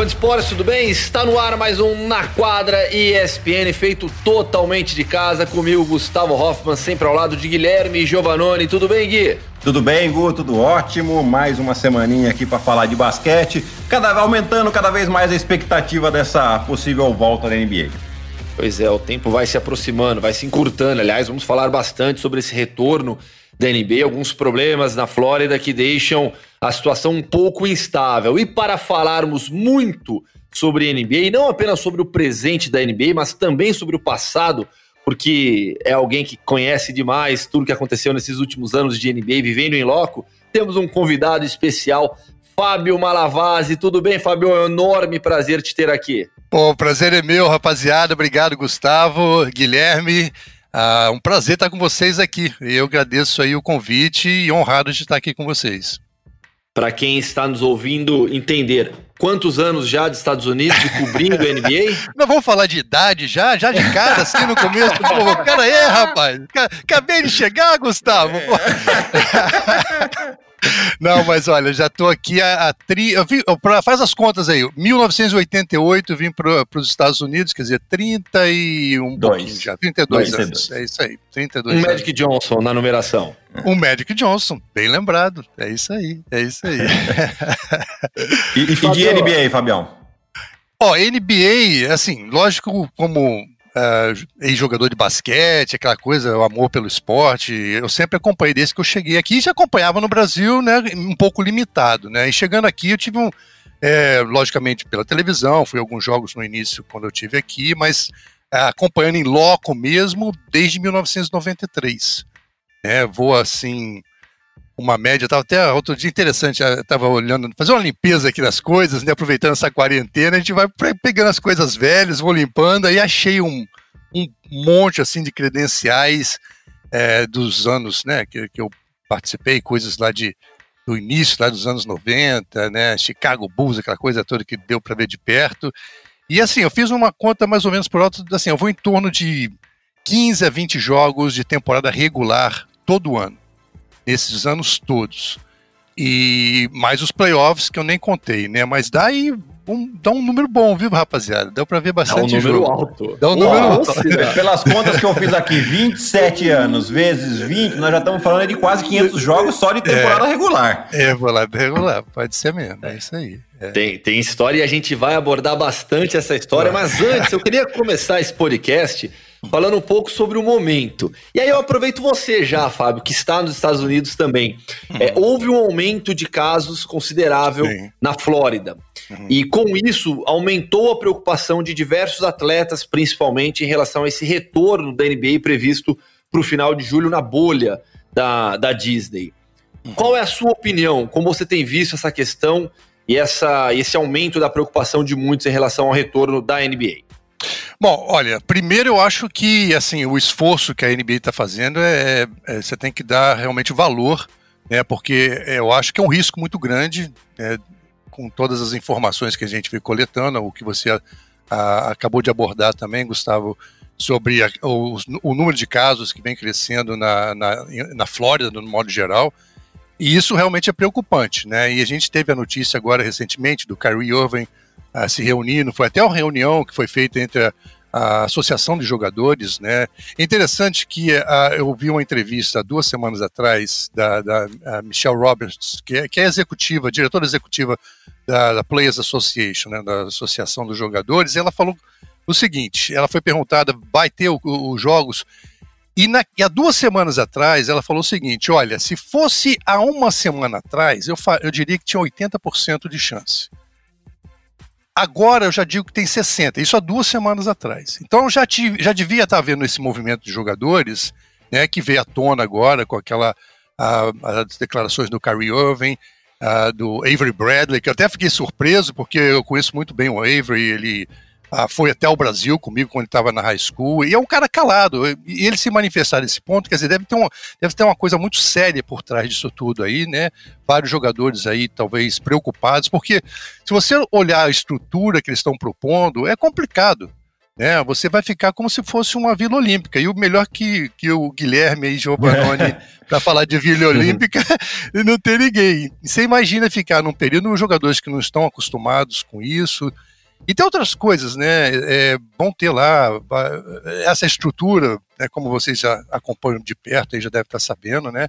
Fã de esportes, tudo bem? Está no ar mais um Na Quadra ESPN, feito totalmente de casa, comigo Gustavo Hoffman, sempre ao lado de Guilherme Giovanoni. Tudo bem, Gui? Tudo bem, Gu? Tudo ótimo. Mais uma semaninha aqui para falar de basquete, cada aumentando cada vez mais a expectativa dessa possível volta da NBA. Pois é, o tempo vai se aproximando, vai se encurtando. Aliás, vamos falar bastante sobre esse retorno da NBA, alguns problemas na Flórida que deixam a situação um pouco instável. E para falarmos muito sobre NBA, e não apenas sobre o presente da NBA, mas também sobre o passado, porque é alguém que conhece demais tudo que aconteceu nesses últimos anos de NBA, vivendo em loco, temos um convidado especial, Fábio Malavase. Tudo bem, Fábio? É um enorme prazer te ter aqui. O prazer é meu, rapaziada. Obrigado, Gustavo, Guilherme. Ah, um prazer estar com vocês aqui. Eu agradeço aí o convite e honrado de estar aqui com vocês. Para quem está nos ouvindo entender, quantos anos já de Estados Unidos de cobrindo a NBA? Não vamos falar de idade já? Já de cara, assim no começo? Pô, cara é, rapaz. Acabei de chegar, Gustavo. É. Não, mas olha, já estou aqui a, a tri, eu vim, pra, faz as contas aí. 1988 vim para os Estados Unidos, quer dizer, 31 Dois. já, 32 Dois, anos. É isso aí, 32 um anos. Magic Johnson na numeração. Um Magic Johnson, bem lembrado. É isso aí, é isso aí. e, e, e de NBA, Fabião? Ó, NBA, assim, lógico, como uh, ex-jogador de basquete, aquela coisa, o amor pelo esporte. Eu sempre acompanhei desde que eu cheguei aqui e já acompanhava no Brasil, né, um pouco limitado, né? E chegando aqui eu tive um, é, logicamente pela televisão, fui a alguns jogos no início quando eu tive aqui, mas é, acompanhando em loco mesmo desde 1993. É, vou assim uma média, estava até outro dia interessante, estava olhando, fazer uma limpeza aqui das coisas, né, aproveitando essa quarentena, a gente vai pegando as coisas velhas, vou limpando, aí achei um, um monte assim de credenciais é, dos anos, né, que, que eu participei, coisas lá de do início lá dos anos 90, né, Chicago Bulls, aquela coisa toda que deu para ver de perto. E assim, eu fiz uma conta mais ou menos por alto, assim, eu vou em torno de 15 a 20 jogos de temporada regular todo ano nesses anos todos. E mais os playoffs que eu nem contei, né? Mas dá aí um, dá um número bom, viu, rapaziada? Deu pra ver bastante Dá um número jogo. alto. Dá um número alto. Pelas contas que eu fiz aqui, 27 anos vezes 20, nós já estamos falando de quase 500 jogos só de temporada é, regular. É, temporada regular, pode ser mesmo, é, é isso aí. É. Tem, tem história e a gente vai abordar bastante essa história, mas antes eu queria começar esse podcast falando um pouco sobre o momento. E aí eu aproveito você já, Fábio, que está nos Estados Unidos também. Uhum. É, houve um aumento de casos considerável Sim. na Flórida. Uhum. E com isso, aumentou a preocupação de diversos atletas, principalmente em relação a esse retorno da NBA previsto para o final de julho na bolha da, da Disney. Uhum. Qual é a sua opinião? Como você tem visto essa questão e essa, esse aumento da preocupação de muitos em relação ao retorno da NBA? Bom, olha, primeiro eu acho que assim o esforço que a NBA está fazendo é, é, você tem que dar realmente valor, né? Porque eu acho que é um risco muito grande, né, com todas as informações que a gente vem coletando, o que você a, a, acabou de abordar também, Gustavo, sobre a, o, o, número de casos que vem crescendo na, na, na Flórida, no modo geral. E isso realmente é preocupante, né? E a gente teve a notícia agora recentemente do Kyrie Irving uh, se reunindo, foi até uma reunião que foi feita entre a, a Associação de Jogadores, né? É interessante que uh, eu vi uma entrevista duas semanas atrás da, da Michelle Roberts, que é, que é executiva, diretora executiva da, da Players Association, né, da Associação dos Jogadores, e ela falou o seguinte: ela foi perguntada, vai ter os jogos? E, na, e há duas semanas atrás ela falou o seguinte: olha, se fosse há uma semana atrás, eu, eu diria que tinha 80% de chance. Agora eu já digo que tem 60, isso há duas semanas atrás. Então já, tive, já devia estar vendo esse movimento de jogadores, né, que veio à tona agora com aquela a, as declarações do Kyrie Irving, a, do Avery Bradley, que eu até fiquei surpreso porque eu conheço muito bem o Avery, ele ah, foi até o Brasil comigo quando estava na high school, e é um cara calado, e ele se manifestar nesse ponto, quer dizer, deve ter, uma, deve ter uma coisa muito séria por trás disso tudo aí, né? Vários jogadores aí talvez preocupados, porque se você olhar a estrutura que eles estão propondo, é complicado. né, você vai ficar como se fosse uma Vila Olímpica. E o melhor que, que o Guilherme e Giovanni para falar de Vila Olímpica, não tem ninguém. Você imagina ficar num período os jogadores que não estão acostumados com isso. E tem outras coisas, né? É, vão ter lá essa estrutura, né, como vocês já acompanham de perto, aí já deve estar sabendo, né?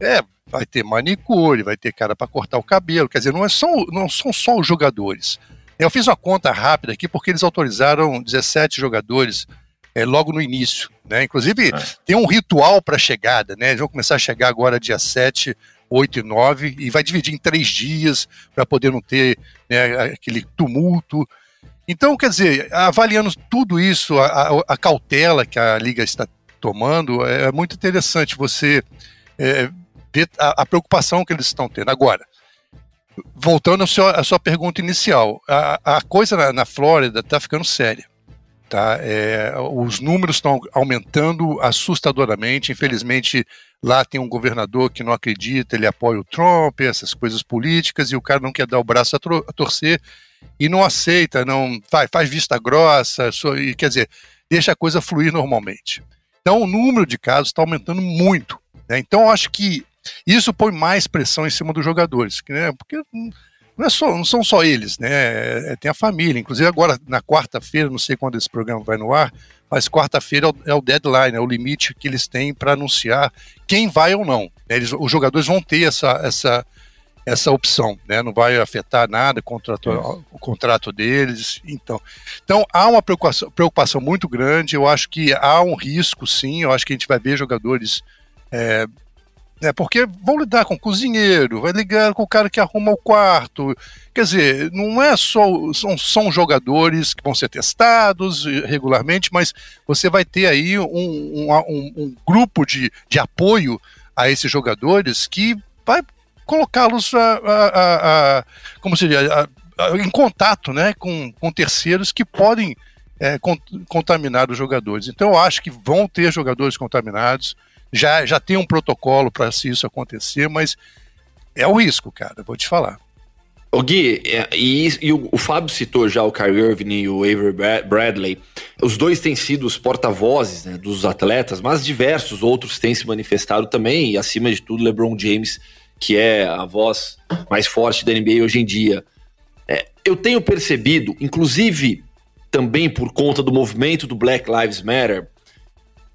É, vai ter manicure, vai ter cara para cortar o cabelo. Quer dizer, não, é só, não são só os jogadores. Eu fiz uma conta rápida aqui porque eles autorizaram 17 jogadores é, logo no início. Né? Inclusive, é. tem um ritual para chegada. Né? Eles vão começar a chegar agora dia 7, 8 e 9 e vai dividir em três dias para poder não ter né, aquele tumulto. Então, quer dizer, avaliando tudo isso, a, a, a, cautela que a Liga está tomando, é muito interessante você é, ver a, a preocupação que eles estão tendo. Agora, voltando à sua, à sua pergunta inicial, a, a coisa na, na Flórida está ficando séria. Tá? É, os números estão aumentando assustadoramente. Infelizmente, lá tem um governador que não acredita, ele apoia o Trump, essas coisas políticas, e o cara não quer dar o braço a, a torcer e não aceita, não faz, faz vista grossa, e, quer dizer, deixa a coisa fluir normalmente. Então, o número de casos está aumentando muito. Né? Então, acho que isso põe mais pressão em cima dos jogadores, né? porque não, é só, não são só eles, né? É, tem a família. Inclusive, agora na quarta-feira, não sei quando esse programa vai no ar, mas quarta-feira é o é deadline, é o limite que eles têm para anunciar quem vai ou não. Né? Eles, os jogadores vão ter essa, essa, essa opção, né? Não vai afetar nada o contrato, o contrato deles. Então, então há uma preocupação, preocupação muito grande. Eu acho que há um risco, sim. Eu acho que a gente vai ver jogadores é, né? Porque vão lidar com o cozinheiro, vai ligar com o cara que arruma o quarto. Quer dizer, não é só. São, são jogadores que vão ser testados regularmente, mas você vai ter aí um, um, um, um grupo de, de apoio a esses jogadores que vai colocá-los a, a, a, como seria, em contato né, com, com terceiros que podem é, contaminar os jogadores. Então eu acho que vão ter jogadores contaminados já, já tem um protocolo para se isso acontecer, mas é o risco, cara, vou te falar. O Gui, é, e, e o, o, Fábio citou já o Kyrie Irving e o Avery Bradley. Os dois têm sido os porta-vozes né, dos atletas, mas diversos outros têm se manifestado também, e acima de tudo, LeBron James, que é a voz mais forte da NBA hoje em dia. É, eu tenho percebido, inclusive também por conta do movimento do Black Lives Matter,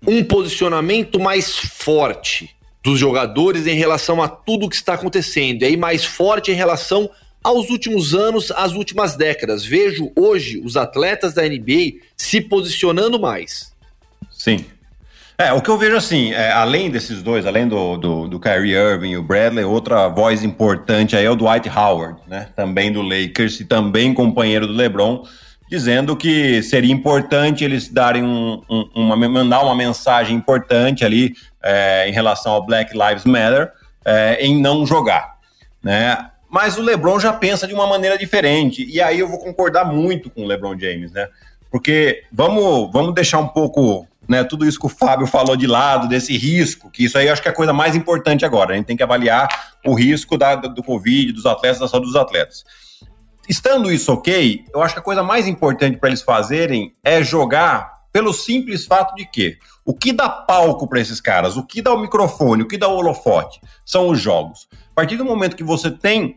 um posicionamento mais forte dos jogadores em relação a tudo que está acontecendo, e aí mais forte em relação aos últimos anos, às últimas décadas. Vejo hoje os atletas da NBA se posicionando mais. Sim. É, o que eu vejo assim, é, além desses dois, além do, do, do Kyrie Irving e o Bradley, outra voz importante aí é o Dwight Howard, né? Também do Lakers e também companheiro do LeBron dizendo que seria importante eles darem um, um, uma, mandar uma mensagem importante ali é, em relação ao Black Lives Matter é, em não jogar, né? Mas o LeBron já pensa de uma maneira diferente e aí eu vou concordar muito com o LeBron James, né? Porque vamos, vamos deixar um pouco né, tudo isso que o Fábio falou de lado, desse risco, que isso aí eu acho que é a coisa mais importante agora. A gente tem que avaliar o risco da, do Covid, dos atletas, da saúde dos atletas. Estando isso ok, eu acho que a coisa mais importante para eles fazerem é jogar pelo simples fato de que o que dá palco para esses caras, o que dá o microfone, o que dá o holofote, são os jogos. A partir do momento que você tem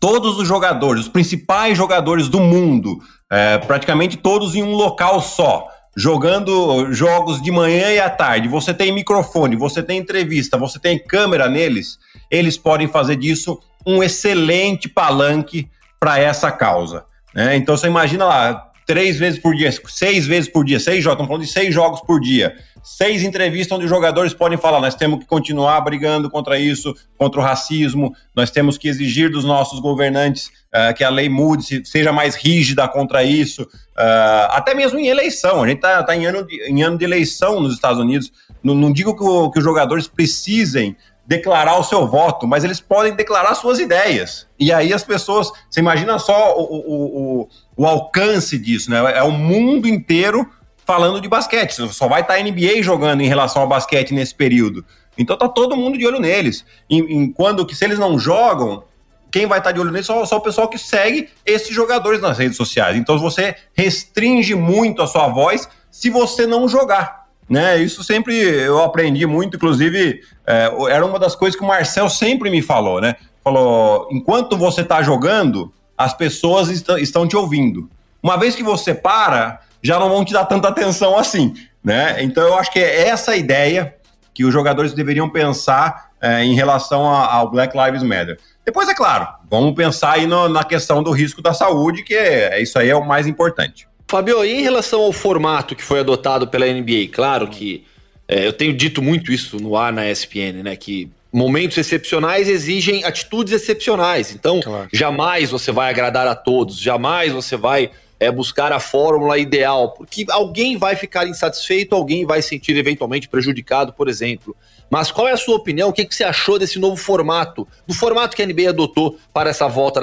todos os jogadores, os principais jogadores do mundo, é, praticamente todos em um local só, jogando jogos de manhã e à tarde, você tem microfone, você tem entrevista, você tem câmera neles, eles podem fazer disso um excelente palanque para essa causa. Né? Então você imagina lá, três vezes por dia, seis vezes por dia, seis jogos, estamos falando de seis jogos por dia, seis entrevistas onde os jogadores podem falar: nós temos que continuar brigando contra isso, contra o racismo, nós temos que exigir dos nossos governantes uh, que a lei mude, seja mais rígida contra isso, uh, até mesmo em eleição. A gente está tá em, ano de, em ano de eleição nos Estados Unidos. Não, não digo que, o, que os jogadores precisem declarar o seu voto, mas eles podem declarar suas ideias. E aí as pessoas, você imagina só o, o, o, o alcance disso, né? É o mundo inteiro falando de basquete. Só vai estar NBA jogando em relação ao basquete nesse período. Então tá todo mundo de olho neles. Em, quando que se eles não jogam, quem vai estar de olho nisso só, só o pessoal que segue esses jogadores nas redes sociais. Então você restringe muito a sua voz se você não jogar. Né, isso sempre eu aprendi muito, inclusive é, era uma das coisas que o Marcel sempre me falou, né? Falou: enquanto você está jogando, as pessoas est estão te ouvindo. Uma vez que você para, já não vão te dar tanta atenção assim, né? Então eu acho que é essa ideia que os jogadores deveriam pensar é, em relação ao Black Lives Matter. Depois, é claro, vamos pensar aí no, na questão do risco da saúde, que é, isso aí é o mais importante. Fabio, e em relação ao formato que foi adotado pela NBA, claro que é, eu tenho dito muito isso no ar na ESPN, né? Que momentos excepcionais exigem atitudes excepcionais. Então, claro. jamais você vai agradar a todos, jamais você vai é, buscar a fórmula ideal, porque alguém vai ficar insatisfeito, alguém vai sentir eventualmente prejudicado, por exemplo. Mas qual é a sua opinião? O que, que você achou desse novo formato? Do formato que a NBA adotou para essa volta,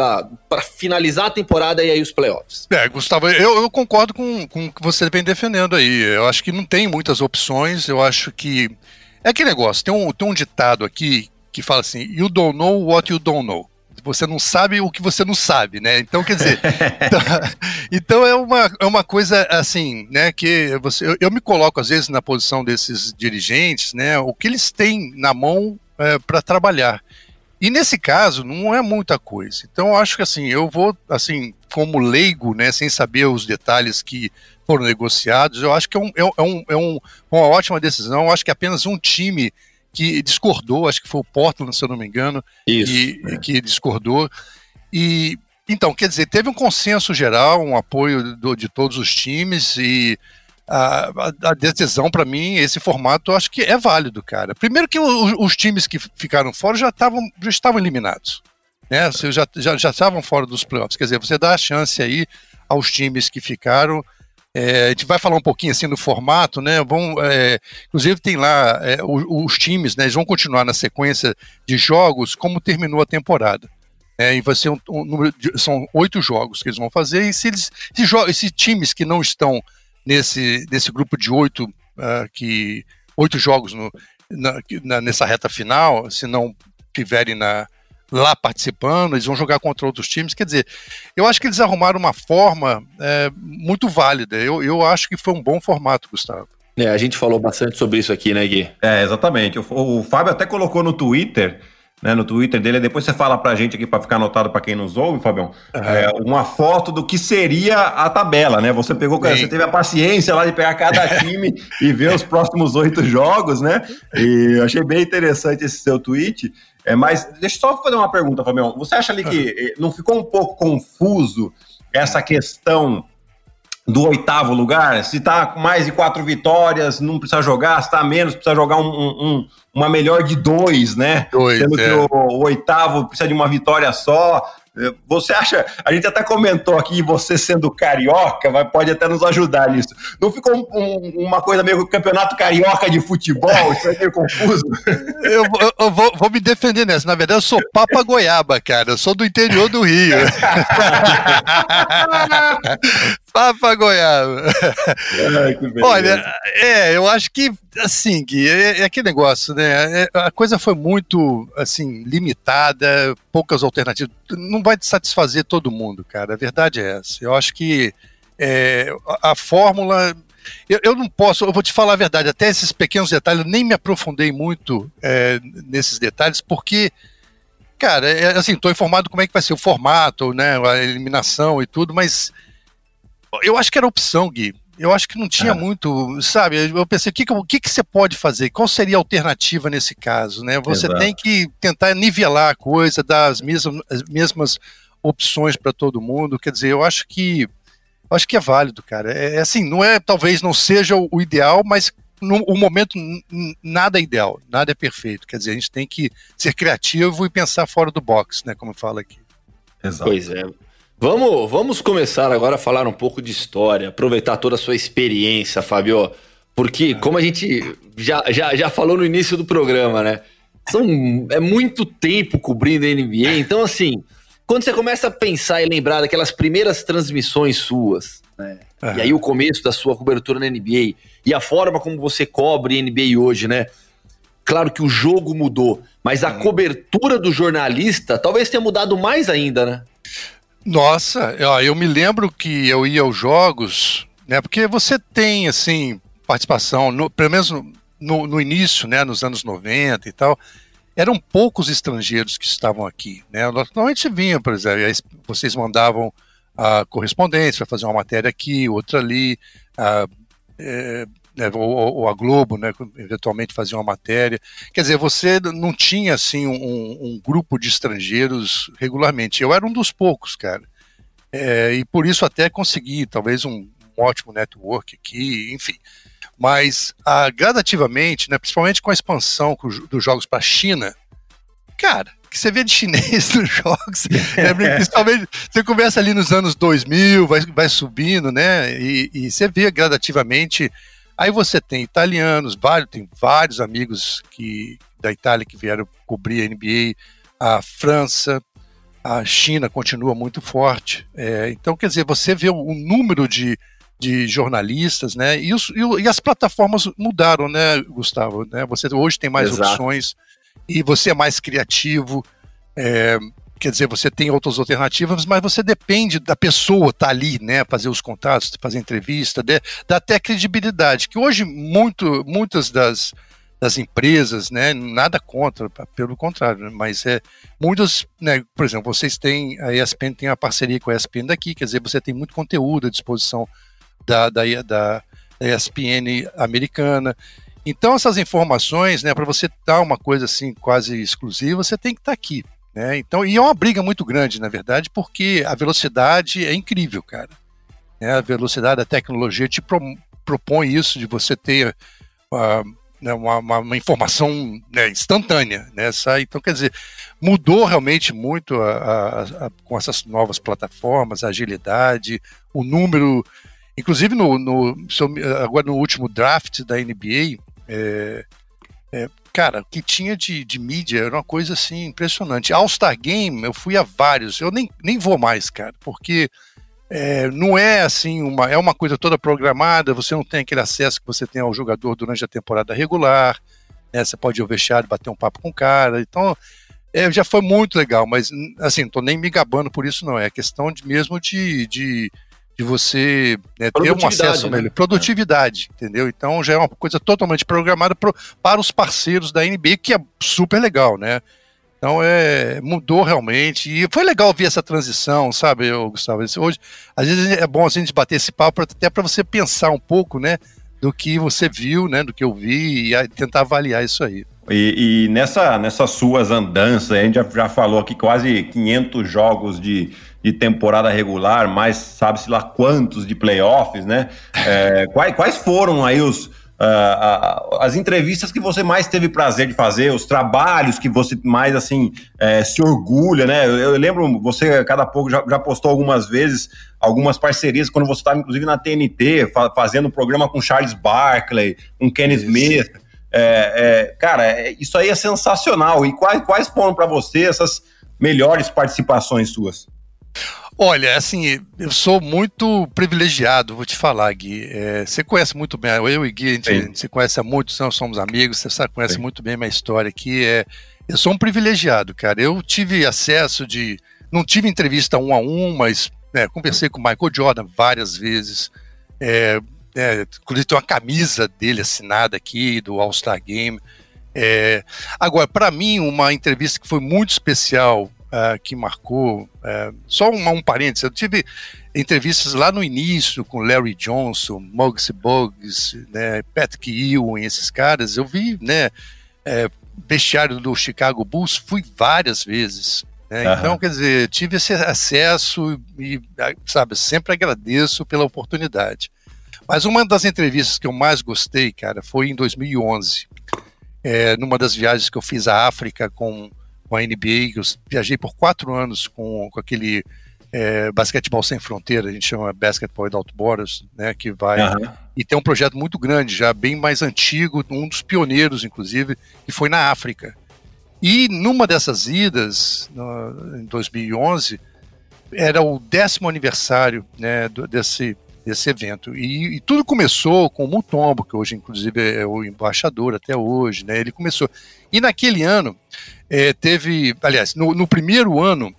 para finalizar a temporada e aí os playoffs? É, Gustavo, eu, eu concordo com, com o que você vem defendendo aí. Eu acho que não tem muitas opções. Eu acho que. É aquele negócio, tem um, tem um ditado aqui que fala assim: You don't know what you don't know você não sabe o que você não sabe, né? Então, quer dizer, então, então, é, uma, é uma coisa assim, né? Que você, eu, eu, me coloco às vezes na posição desses dirigentes, né? O que eles têm na mão é, para trabalhar. E nesse caso não é muita coisa. Então eu acho que assim, eu vou assim, como leigo, né, sem saber os detalhes que foram negociados, eu acho que é, um, é, um, é um, uma ótima decisão. Eu acho que apenas um time que discordou, acho que foi o Portland, se eu não me engano, Isso, que, é. que discordou. E então, quer dizer, teve um consenso geral, um apoio do, de todos os times e a, a, decisão, para mim, esse formato, eu acho que é válido, cara. Primeiro que os, os times que ficaram fora já, tavam, já estavam eliminados. Né? Já, já, já estavam fora dos playoffs. Quer dizer, você dá a chance aí aos times que ficaram é, a gente vai falar um pouquinho assim do formato, né? Vão, é, inclusive tem lá é, os, os, times, né? Eles vão continuar na sequência de jogos como terminou a temporada. É, e vai ser um, um número de, são oito jogos que eles vão fazer e se eles se esses times que não estão nesse, nesse grupo de oito uh, que oito jogos no, na, na, nessa reta final, se não tiverem na, lá participando, eles vão jogar contra outros times. Quer dizer, eu acho que eles arrumaram uma forma é, muito válida. Eu, eu acho que foi um bom formato, Gustavo. É, a gente falou bastante sobre isso aqui, né, Gui? É, exatamente. O, o Fábio até colocou no Twitter né, no Twitter dele. Depois você fala pra gente aqui para ficar anotado para quem nos ouve, Fabião, uhum. é, uma foto do que seria a tabela, né? Você pegou, Sim. você teve a paciência lá de pegar cada time e ver os próximos oito jogos, né? E eu achei bem interessante esse seu tweet. É, mas deixa eu só fazer uma pergunta, Fabião. Você acha ali que eh, não ficou um pouco confuso essa questão do oitavo lugar? Se tá com mais de quatro vitórias, não precisa jogar, se tá menos, precisa jogar um, um, uma melhor de dois, né? Dois, Sendo é. que o, o, oitavo precisa de uma vitória só. Você acha, a gente até comentou aqui, você sendo carioca, vai, pode até nos ajudar nisso. Não ficou um, um, uma coisa meio campeonato carioca de futebol? Isso é meio confuso? Eu, eu, eu vou, vou, me defender nessa. Na verdade, eu sou Papa Goiaba, cara. Eu sou do interior do Rio. Papa Goiaba. Olha, é, eu acho que assim, Gui, é, é aquele negócio, né? É, a coisa foi muito, assim, limitada, poucas alternativas. Não vai satisfazer todo mundo, cara. A verdade é essa. Eu acho que é, a, a fórmula. Eu, eu, não posso, eu vou te falar a verdade, até esses pequenos detalhes, eu nem me aprofundei muito é, nesses detalhes, porque, cara, é, assim, estou informado como é que vai ser o formato, né, a eliminação e tudo, mas eu acho que era opção, Gui eu acho que não tinha é. muito, sabe? Eu pensei, o que, o que, que você pode fazer? Qual seria a alternativa nesse caso? Né? Você Exato. tem que tentar nivelar a coisa, dar as mesmas, as mesmas opções para todo mundo. Quer dizer, eu acho que eu acho que é válido, cara. É, é assim, não é, talvez não seja o, o ideal, mas no o momento nada é ideal, nada é perfeito. Quer dizer, a gente tem que ser criativo e pensar fora do box, né? Como fala aqui. Exato. Pois é. Vamos, vamos começar agora a falar um pouco de história, aproveitar toda a sua experiência, Fabio, porque como a gente já, já, já falou no início do programa, né? São, é muito tempo cobrindo a NBA, então assim, quando você começa a pensar e lembrar daquelas primeiras transmissões suas, né? Uhum. E aí o começo da sua cobertura na NBA e a forma como você cobre NBA hoje, né? Claro que o jogo mudou, mas a hum. cobertura do jornalista talvez tenha mudado mais ainda, né? Nossa, eu me lembro que eu ia aos jogos, né? Porque você tem, assim, participação, no, pelo menos no, no, início, né, nos anos 90 e tal, eram poucos estrangeiros que estavam aqui, né? Normalmente vinha, por exemplo, vocês mandavam a correspondência para fazer uma matéria aqui, outra ali, a, é, né, ou, ou, a Globo, né, eventualmente fazia uma matéria. Quer dizer, você não tinha assim um, um grupo de estrangeiros regularmente. Eu era um dos poucos, cara. É, e por isso até consegui talvez um, um ótimo network aqui, enfim. Mas gradativamente, né, principalmente com a expansão dos jogos para a China, cara, que você vê de chinês nos jogos, né, principalmente você começa ali nos anos 2000, vai, vai subindo, né, e, e você vê gradativamente Aí você tem italianos, vários, tem vários amigos que, da Itália que vieram cobrir a NBA, a França, a China continua muito forte. É, então, quer dizer, você vê o, número de, de jornalistas, né? E, os, e, as plataformas mudaram, né, Gustavo? Né? Você hoje tem mais Exato. opções e você é mais criativo. É, quer dizer, você tem outras alternativas, mas você depende da pessoa estar tá ali, né, fazer os contatos, fazer entrevista, de, dá até credibilidade, que hoje muito, muitas das, das empresas, né, nada contra, pelo contrário, né, mas é muitas, né, por exemplo, vocês têm, a ESPN tem a parceria com a ESPN daqui, quer dizer, você tem muito conteúdo à disposição da, da, da, da ESPN americana, então essas informações, né, para você dar uma coisa assim quase exclusiva, você tem que estar tá aqui. Né? Então, e é uma briga muito grande, na verdade, porque a velocidade é incrível, cara. Né? A velocidade da tecnologia te pro, propõe isso, de você ter uh, uma, uma, uma, informação né, instantânea. Né? então, quer dizer, mudou realmente muito a, a, a, com essas novas plataformas, a agilidade, o número. Inclusive, no, no, agora no último draft da NBA, é, é, cara, o que tinha de, de mídia era uma coisa assim impressionante. All-Star Game, eu fui a vários, eu nem, nem vou mais, cara, porque é, não é assim, uma, é uma coisa toda programada, você não tem aquele acesso que você tem ao jogador durante a temporada regular, né, você pode ir ao vestiário, bater um papo com o cara, então é, já foi muito legal, mas assim, não tô nem me gabando por isso não, é questão de, mesmo de, de de você né, ter um acesso né? melhor. Produtividade, é. entendeu? Então já é uma coisa totalmente programada pro, para os parceiros da NBA, que é super legal, né? Então é, mudou realmente. E foi legal ver essa transição, sabe, Gustavo? Hoje, às vezes é bom a gente bater esse papo até para você pensar um pouco, né? Do que você viu, né? Do que eu vi e tentar avaliar isso aí. E, e nessa, nessas suas andanças, a gente já, já falou aqui quase 500 jogos de, de temporada regular, mais sabe-se lá quantos de playoffs, né? É, quais, quais foram aí os, uh, uh, as entrevistas que você mais teve prazer de fazer, os trabalhos que você mais, assim, é, se orgulha, né? Eu, eu, lembro, você cada pouco já, já postou algumas vezes algumas parcerias, quando você estava, inclusive, na TNT, fa fazendo um programa com Charles Barkley, com Kenny Smith. É, é, cara, é, isso aí é sensacional. E quais, quais foram para você essas melhores participações suas? Olha, assim, eu sou muito privilegiado, vou te falar, Gui. É, você conhece muito bem, eu e Gui, a gente, a gente se conhece há muitos anos, somos amigos, você sabe, conhece Sim. muito bem minha história aqui. É, eu sou um privilegiado, cara. Eu tive acesso de. Não tive entrevista um a um, mas né, conversei com o Michael Jordan várias vezes. É, é, inclusive tem uma camisa dele assinada aqui, do All-Star Game. É, agora, para mim, uma entrevista que foi muito especial uh, que marcou. Uh, só um, um parênteses, eu tive entrevistas lá no início com Larry Johnson, Muggsy Buggs, né, Patrick Ewing, esses caras. Eu vi, né, é, bestiário do Chicago Bulls, fui várias vezes. Né? Uhum. Então, quer dizer, tive esse acesso e, sabe, sempre agradeço pela oportunidade. Mas uma das entrevistas que eu mais gostei, cara, foi em 2011, é, numa das viagens que eu fiz à África com com a NBA, eu viajei por quatro anos com, com aquele é, basquetebol sem fronteira, a gente chama Basketball Without Borders, né, que vai uhum. e tem um projeto muito grande, já bem mais antigo, um dos pioneiros, inclusive, que foi na África. E numa dessas idas, no, em 2011, era o décimo aniversário né, do, desse desse evento. E, e, tudo começou com o Mutombo, que hoje, inclusive, é o embaixador até hoje, né? Ele começou. E naquele ano, é, teve. Aliás, no, no, primeiro ano,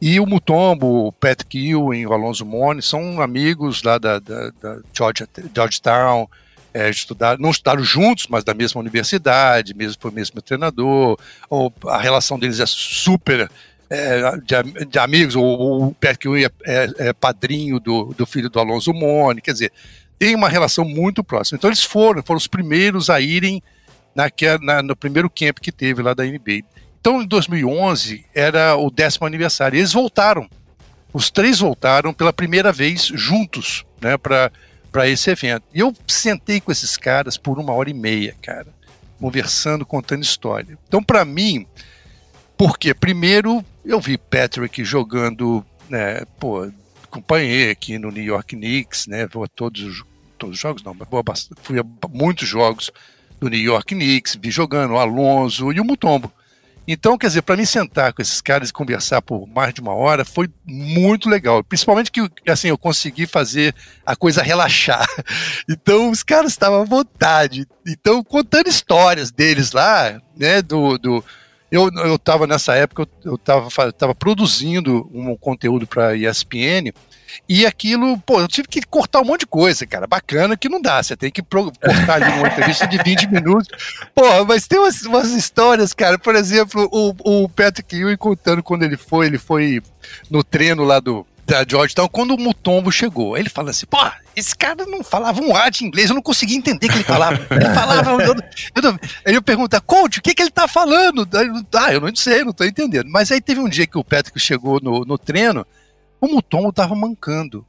e o Mutombo, o Pat Ewing, o Alonso Mone, são amigos lá da, da, da Georgia, Georgetown. É, não estudaram juntos, mas da mesma universidade, mesmo foi o mesmo treinador, ou a relação deles é super é, de, de, amigos, o, o Pat Ewing é, é, é, padrinho do, do filho do Alonso Mone, quer dizer, tem uma relação muito próxima. Então eles foram, foram os primeiros a irem naquela, na, no primeiro camp que teve lá da NBA. Então em 2011 era o décimo aniversário, eles voltaram, os três voltaram pela primeira vez juntos, né, para esse evento. E eu sentei com esses caras por uma hora e meia, cara, conversando, contando história. Então, para mim, porque primeiro eu vi Patrick jogando, né, pô, acompanhei aqui no New York Knicks, né, vou a todos, todos os jogos, não, mas fui a muitos jogos do New York Knicks, vi jogando o Alonso e o Mutombo. Então, quer dizer, para mim sentar com esses caras e conversar por mais de uma hora foi muito legal. Principalmente que assim, eu consegui fazer a coisa relaxar. Então, os caras estavam à vontade. Então, contando histórias deles lá, né, do, do eu, eu tava nessa época, eu estava tava produzindo um conteúdo para ESPN e aquilo, pô, eu tive que cortar um monte de coisa, cara. Bacana que não dá. Você tem que cortar ali uma entrevista de 20 minutos. Pô, mas tem umas, umas histórias, cara. Por exemplo, o, o Patrick Ewing contando quando ele foi, ele foi no treino lá do, da Georgetown, quando o Mutombo chegou. Ele fala assim, pô, esse cara não falava um ar de inglês, eu não conseguia entender o que ele falava. Ele falava. Eu, eu, eu pergunto, coach, o que, que ele tá falando? Ah, eu não sei, não tô entendendo. Mas aí teve um dia que o Patrick chegou no, no treino o Mutombo estava mancando.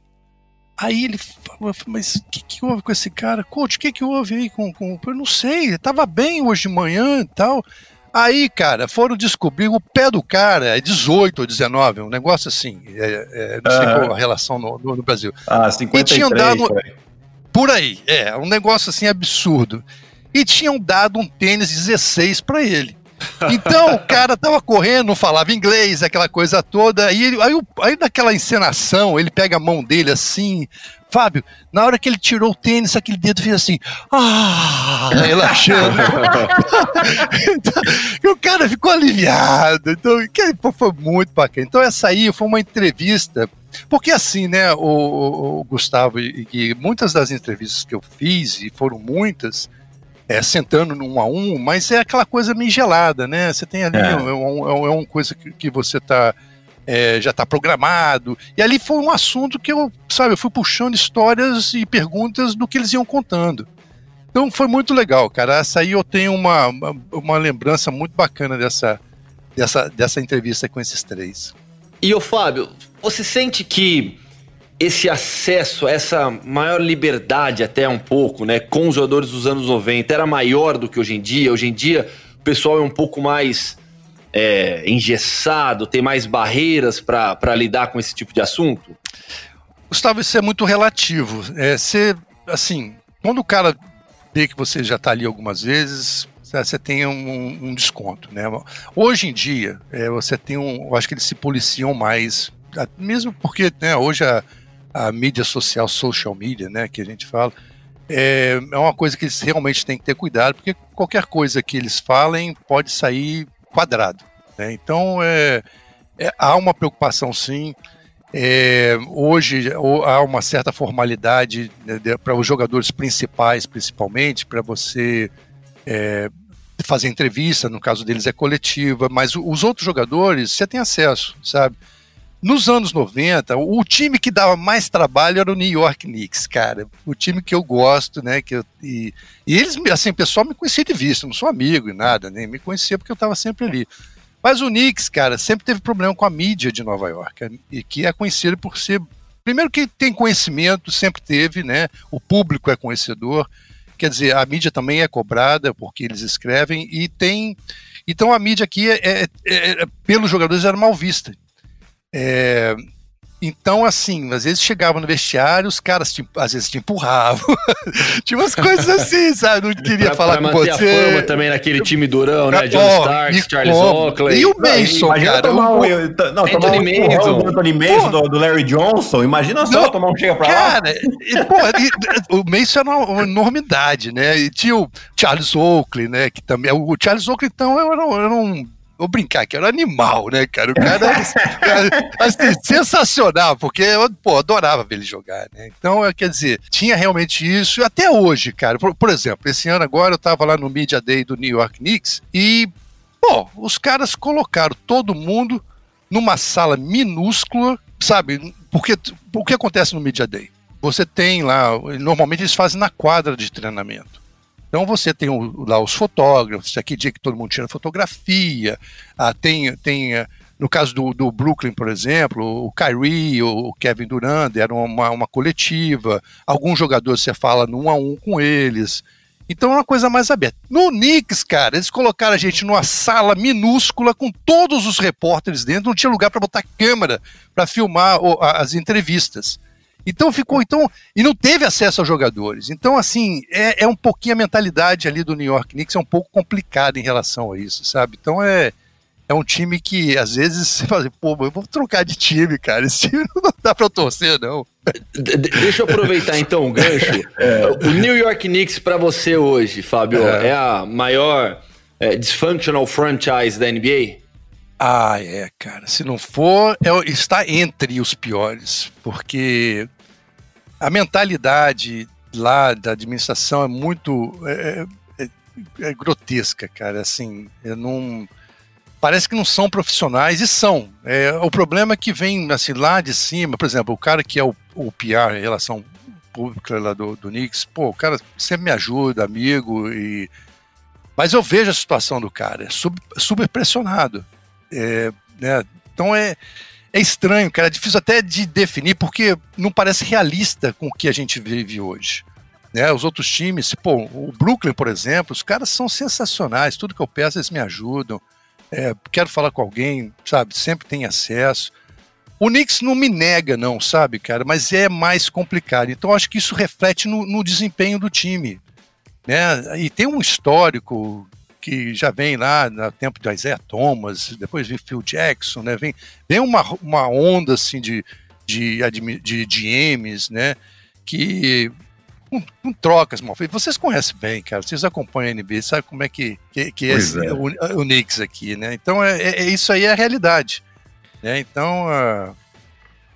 Aí ele falou, mas o que, que houve com esse cara? Coach, o que, que houve aí com, com. Eu não sei, ele tava bem hoje de manhã e tal. Aí, cara, foram descobrir o pé do cara é 18 ou 19, um negócio assim. É, é, não sei qual a relação no, no, no, Brasil. Ah, 53. E tinham dado. Por aí, é, um negócio assim absurdo. E tinham dado um tênis 16 para ele. Então o cara tava correndo, não falava inglês, aquela coisa toda. E ele, aí, aí naquela encenação, ele pega a mão dele assim. Fábio, na hora que ele tirou o tênis, aquele dedo fez assim, ah, relaxando. então, e o cara ficou aliviado. Então, foi muito bacana. Então, essa aí foi uma entrevista. Porque assim, né, o, o Gustavo, e, e muitas das entrevistas que eu fiz, e foram muitas, é, sentando num a um, mas é aquela coisa meio gelada, né? Você tem ali, é, é, um, é uma coisa que, que você tá. É, já está programado. E ali foi um assunto que eu, sabe, eu fui puxando histórias e perguntas do que eles iam contando. Então foi muito legal, cara. Essa aí eu tenho uma, uma, uma lembrança muito bacana dessa, dessa, dessa entrevista com esses três. E o Fábio, você sente que esse acesso, essa maior liberdade até um pouco, né, com os jogadores dos anos 90 era maior do que hoje em dia. Hoje em dia o pessoal é um pouco mais é, engessado, tem mais barreiras para lidar com esse tipo de assunto? Gustavo, isso é muito relativo. É, você, assim, quando o cara vê que você já está ali algumas vezes, você tem um, um, desconto, né? Hoje em dia, é, você tem um, eu acho que eles se policiam mais, mesmo porque né, hoje a, a mídia social, social media, né, que a gente fala, é, é uma coisa que eles realmente têm que ter cuidado, porque qualquer coisa que eles falem pode sair quadrado. Né? Então, é, é, há uma preocupação sim. É, hoje há uma certa formalidade né, para os jogadores principais, principalmente, para você é, fazer entrevista, no caso deles é coletiva, mas os outros jogadores você tem acesso, sabe? Nos anos 90, o time que dava mais trabalho era o New York Knicks, cara. O time que eu gosto, né? Que eu, e, e eles, assim, o pessoal me conhecia de vista, não sou amigo e nada, nem me conhecia porque eu estava sempre ali. Mas o Knicks, cara, sempre teve problema com a mídia de Nova York, e que é conhecido por ser. Primeiro que tem conhecimento, sempre teve, né? O público é conhecedor. Quer dizer, a mídia também é cobrada porque eles escrevem e tem. Então a mídia aqui, é, é, é, é pelos jogadores, era mal vista. É, Então, assim, às vezes chegava no vestiário, os caras te, às vezes te empurravam. Tinha umas coisas assim, sabe? Não queria pra, falar pra com você. a fama também naquele time durão, né? John oh, Starks, Charles Oakley. E o Mason, não, cara. Tomar um, não, tomar um Mason. do Anthony Mason, do, do, Larry Johnson. Imagina só não, tomar um chega pra cara, lá. Pô, o Mason era uma, uma, enormidade, né? E tinha o Charles Oakley, né? Que também, o Charles Oakley, então, era, era um Vou brincar que era animal, né, cara? O cara era, assim, sensacional, porque eu pô, adorava ver ele jogar, né? Então, quer dizer, tinha realmente isso, até hoje, cara. Por, por exemplo, esse ano agora eu tava lá no Media Day do New York Knicks e, pô, os caras colocaram todo mundo numa sala minúscula, sabe? Porque o que acontece no Media Day? Você tem lá, normalmente eles fazem na quadra de treinamento. Então você tem o, lá os fotógrafos, aqui dia que todo mundo tira fotografia, ah, tem, tem ah, no caso do, do, Brooklyn, por exemplo, o Kyrie, o Kevin Durant deram uma, uma coletiva, alguns jogadores você fala no um a um com eles. Então é uma coisa mais aberta. No Knicks, cara, eles colocaram a gente numa sala minúscula com todos os repórteres dentro, não tinha lugar para botar câmera para filmar as entrevistas. Então ficou, então, e não teve acesso aos jogadores. Então, assim, é, é um pouquinho a mentalidade ali do New York Knicks, é um pouco complicada em relação a isso, sabe? Então é, é um time que às vezes você fala, assim, pô, eu vou trocar de time, cara. Esse time não dá pra torcer, não. De deixa eu aproveitar então o gancho. É. O New York Knicks para você hoje, Fábio, é, é a maior é, dysfunctional franchise da NBA? Ah, é, cara. Se não for, é, está entre os piores, porque a mentalidade lá da administração é muito é, é, é grotesca, cara. Assim, não parece que não são profissionais e são. É, o problema é que vem assim lá de cima, por exemplo, o cara que é o, o PR, relação pública lá do, do Knicks, pô, o cara sempre me ajuda, amigo e mas eu vejo a situação do cara, é super pressionado. É, né? Então é, é estranho, cara. É difícil até de definir, porque não parece realista com o que a gente vive hoje. Né? Os outros times, pô, o Brooklyn, por exemplo, os caras são sensacionais. Tudo que eu peço, eles me ajudam. É, quero falar com alguém, sabe? Sempre tem acesso. O Knicks não me nega, não, sabe, cara? Mas é mais complicado. Então acho que isso reflete no, no desempenho do time. Né? E tem um histórico que já vem lá no tempo de Isaiah Thomas, depois vem Phil Jackson, né? Vem, vem uma, uma onda assim de, de, de, GMs, né? Que com, com, trocas mal feitas. Vocês conhecem bem, cara. Vocês acompanham a NBA, sabe como é que, que, que é, é. O, o Knicks aqui, né? Então é, é, é, isso aí é a realidade. Né? Então uh,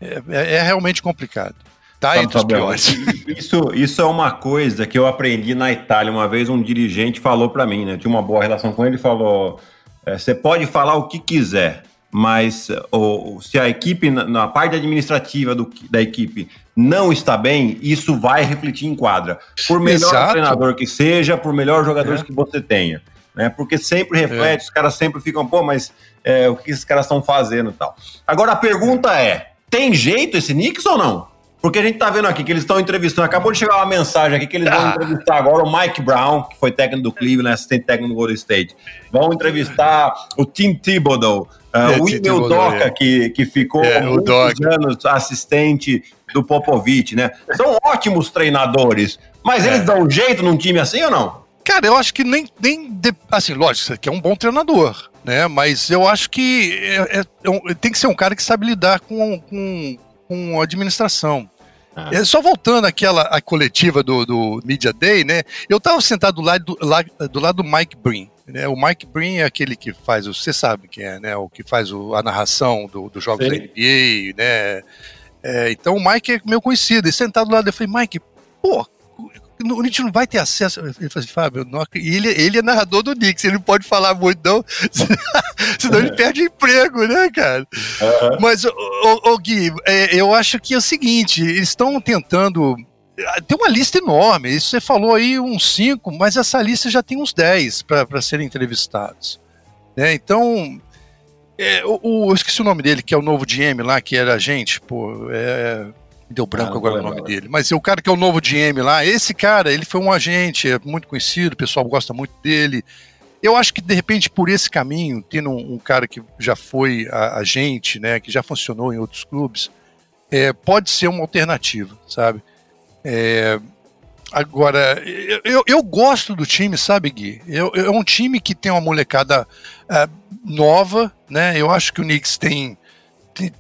é, é realmente complicado. Tá entre os piores. Isso, isso é uma coisa que eu aprendi na Itália. Uma vez um dirigente falou para mim, né? Tinha uma boa relação com ele, falou: é, você pode falar o que quiser, mas ou, se a equipe, na, na parte administrativa do, da equipe, não está bem, isso vai refletir em quadra. Por melhor Exato. treinador que seja, por melhor jogadores é. que você tenha. Né? Porque sempre reflete, é. os caras sempre ficam, pô, mas é, o que esses caras estão fazendo e tal. Agora a pergunta é: tem jeito esse Knicks ou não? Porque a gente tá vendo aqui que eles estão entrevistando. Acabou de chegar uma mensagem aqui que eles vão ah. entrevistar agora o Mike Brown, que foi técnico do Cleveland, assistente técnico do Golden State. Vão entrevistar o Tim Thibodeau, uh, é, o Emil Doca, é. que, que ficou é, muitos anos assistente do Popovich, né? São ótimos treinadores, mas é. eles dão jeito num time assim ou não? Cara, eu acho que nem. nem de, assim, lógico, você aqui é um bom treinador, né? Mas eu acho que é, é, é tem que ser um cara que sabe lidar com, com com administração. Ah. É, só voltando àquela a coletiva do, do Media Day, né? Eu estava sentado do lado do, lá, do lado do Mike Breen. Né? O Mike Breen é aquele que faz, você sabe quem é, né? O que faz o, a narração dos do jogos Sim. da NBA, né? É, então o Mike é meu conhecido. E sentado do lado, eu falei, Mike, pô, a gente não vai ter acesso. Ele falou assim, Fábio, não, ele, ele é narrador do Knicks, ele não pode falar muito, não, senão ele perde emprego, né, cara? Uhum. Mas, ô, Gui, é, eu acho que é o seguinte, eles estão tentando. Tem uma lista enorme, isso você falou aí uns cinco, mas essa lista já tem uns dez para serem entrevistados. Né? Então, é, o, o, eu esqueci o nome dele, que é o novo GM lá, que era a gente, pô, é, deu branco ah, agora o nome dele. Mas o cara que é o novo GM lá, esse cara, ele foi um agente, é muito conhecido, o pessoal gosta muito dele. Eu acho que, de repente, por esse caminho, tendo um, um cara que já foi agente, né, que já funcionou em outros clubes, é, pode ser uma alternativa, sabe? É, agora, eu, eu gosto do time, sabe, Gui? Eu, é um time que tem uma molecada uh, nova, né? Eu acho que o Knicks tem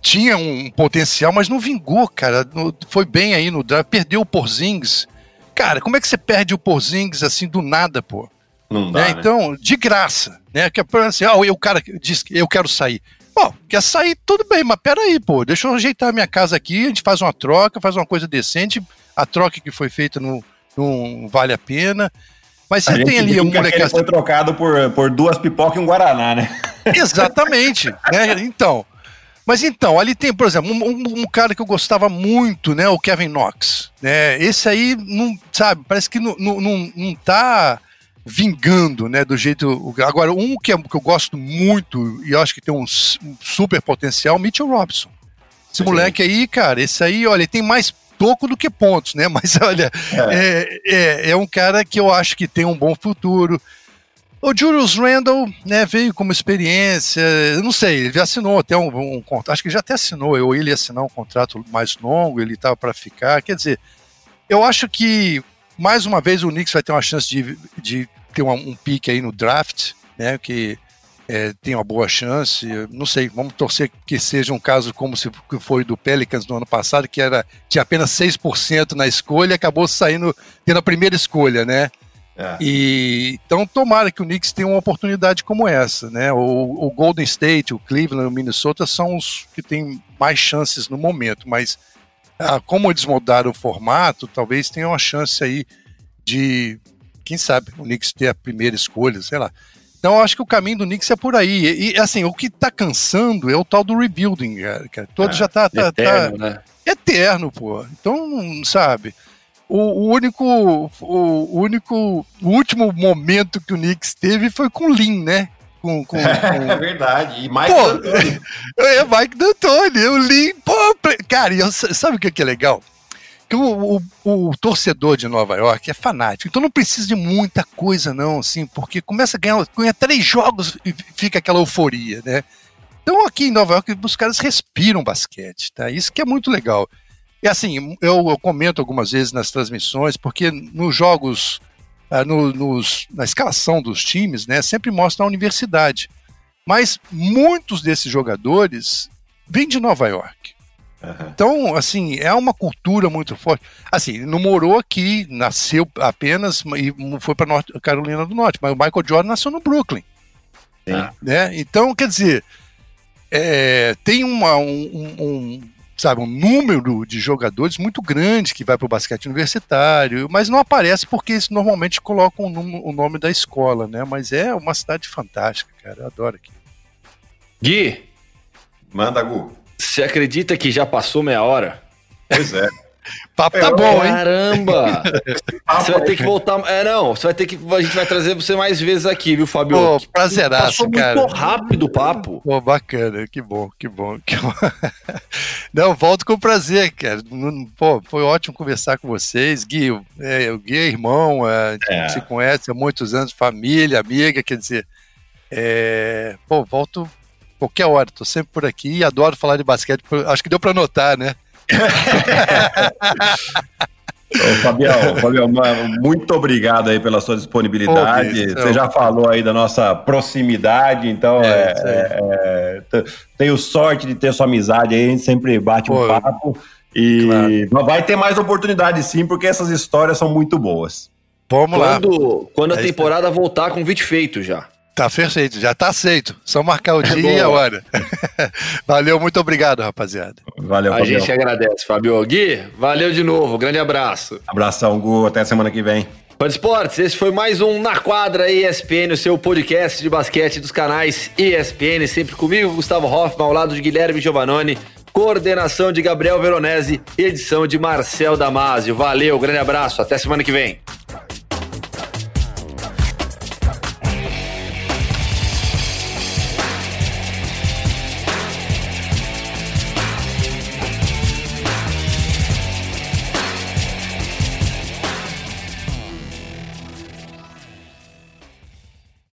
tinha um potencial, mas não vingou, cara. No, foi bem aí no draft, perdeu o Porzingis. Cara, como é que você perde o Porzingis assim do nada, pô? Não dá, né? né? Então, de graça, né? Que é assim, ah, o cara diz que eu quero sair. Pô, quer sair, tudo bem, mas peraí, pô, deixa eu ajeitar a minha casa aqui, a gente faz uma troca, faz uma coisa decente, a troca que foi feita não, não vale a pena. Mas você tem ali um moleque. Ele foi trocado por, por duas pipocas e um Guaraná, né? Exatamente. né? Então. Mas então, ali tem, por exemplo, um, um, cara que eu gostava muito, né? O Kevin Knox. Né? Esse aí, não, sabe, parece que não, não, não, não tá vingando, né, do jeito... Agora, um que, é, que eu gosto muito e acho que tem um, um super potencial, Mitchell Robinson. Esse Sim. moleque aí, cara, esse aí, olha, ele tem mais toco do que pontos, né? Mas olha, é. É, é, é, um cara que eu acho que tem um bom futuro. O Julius Randle, né, veio como experiência, não sei, ele assinou até um, um contrato, acho que já até assinou, ou ele ia assinar um contrato mais longo, ele estava para ficar, quer dizer, eu acho que mais uma vez o Knicks vai ter uma chance de, de ter um, um pique aí no draft, né? Que é, tem uma boa chance. Não sei, vamos torcer que seja um caso como se foi do Pelicans no ano passado, que era tinha apenas 6% na escolha e acabou saindo tendo a primeira escolha, né? É. E então tomara que o Knicks tenha uma oportunidade como essa, né? O, o, Golden State, o Cleveland, o Minnesota são os que têm mais chances no momento, mas ah, como eles mudaram o formato, talvez tenha uma chance aí de quem sabe o Knicks ter a primeira escolha, sei lá. Então eu acho que o caminho do Knicks é por aí. E, e assim, o que tá cansando é o tal do rebuilding, cara. Todo é, já tá, tá, eterno, tá né? eterno, pô. Então, sabe, o, o, único, o, único, o último momento que o Knicks teve foi com o Lin, né? Com, com, com... É verdade. E Mike pô, D'Antoni. É, Mike D'Antoni. O Lin, pô, cara, eu, sabe o que é legal? que o, o, o, torcedor de Nova York é fanático, então não precisa de muita coisa, não, assim, porque começa a ganhar, ganha três jogos e fica aquela euforia, né? Então aqui em Nova York os caras respiram basquete, tá? Isso que é muito legal. E assim, eu, eu comento algumas vezes nas transmissões, porque nos jogos, ah, no, nos, na escalação dos times, né, sempre mostra a universidade. Mas muitos desses jogadores vêm de Nova York. Uhum. Então, assim, é uma cultura muito forte. Assim, não morou aqui, nasceu apenas e foi para Carolina do Norte, mas o Michael Jordan nasceu no Brooklyn. Né? Então, quer dizer, é, tem uma, um, um, sabe, um número de jogadores muito grande que vai para o basquete universitário, mas não aparece porque eles normalmente colocam o, o nome da escola, né? Mas é uma cidade fantástica, cara. Eu adoro aqui. Gui! Manda, Gu. Você acredita que já passou meia hora? Pois é. Papo tá bom, hein? Caramba! você vai ter que voltar. É, não, você vai ter que. A gente vai trazer você mais vezes aqui, viu, Fabio? Pô, prazeraço, Passou cara. muito rápido o papo. Pô, bacana, que bom, que bom. Que bom. Não, volto com prazer, cara. Pô, foi ótimo conversar com vocês. Gui, é, o Gui é irmão, é, é. se conhece há muitos anos, família, amiga, quer dizer. É, pô, volto qualquer hora, tô sempre por aqui e adoro falar de basquete, acho que deu para notar, né? Ô, Fabião, Fabião, muito obrigado aí pela sua disponibilidade. Você já falou aí da nossa proximidade, então é, é, é, tenho sorte de ter sua amizade aí, a gente sempre bate Pô, um papo. E claro. vai ter mais oportunidade sim, porque essas histórias são muito boas. Vamos quando, lá. Quando a é temporada voltar, convite feito já. Tá perfeito, já tá aceito. Só marcar o dia e a hora. valeu, muito obrigado, rapaziada. Valeu, A gente agradece, Fabio. Gui, valeu de novo. Grande abraço. Abração, Gu. Até semana que vem. Fã Esportes, esse foi mais um Na Quadra ESPN, o seu podcast de basquete dos canais ESPN, sempre comigo, Gustavo Hoffman, ao lado de Guilherme Giovannone, coordenação de Gabriel Veronese edição de Marcel Damasio. Valeu, grande abraço, até semana que vem.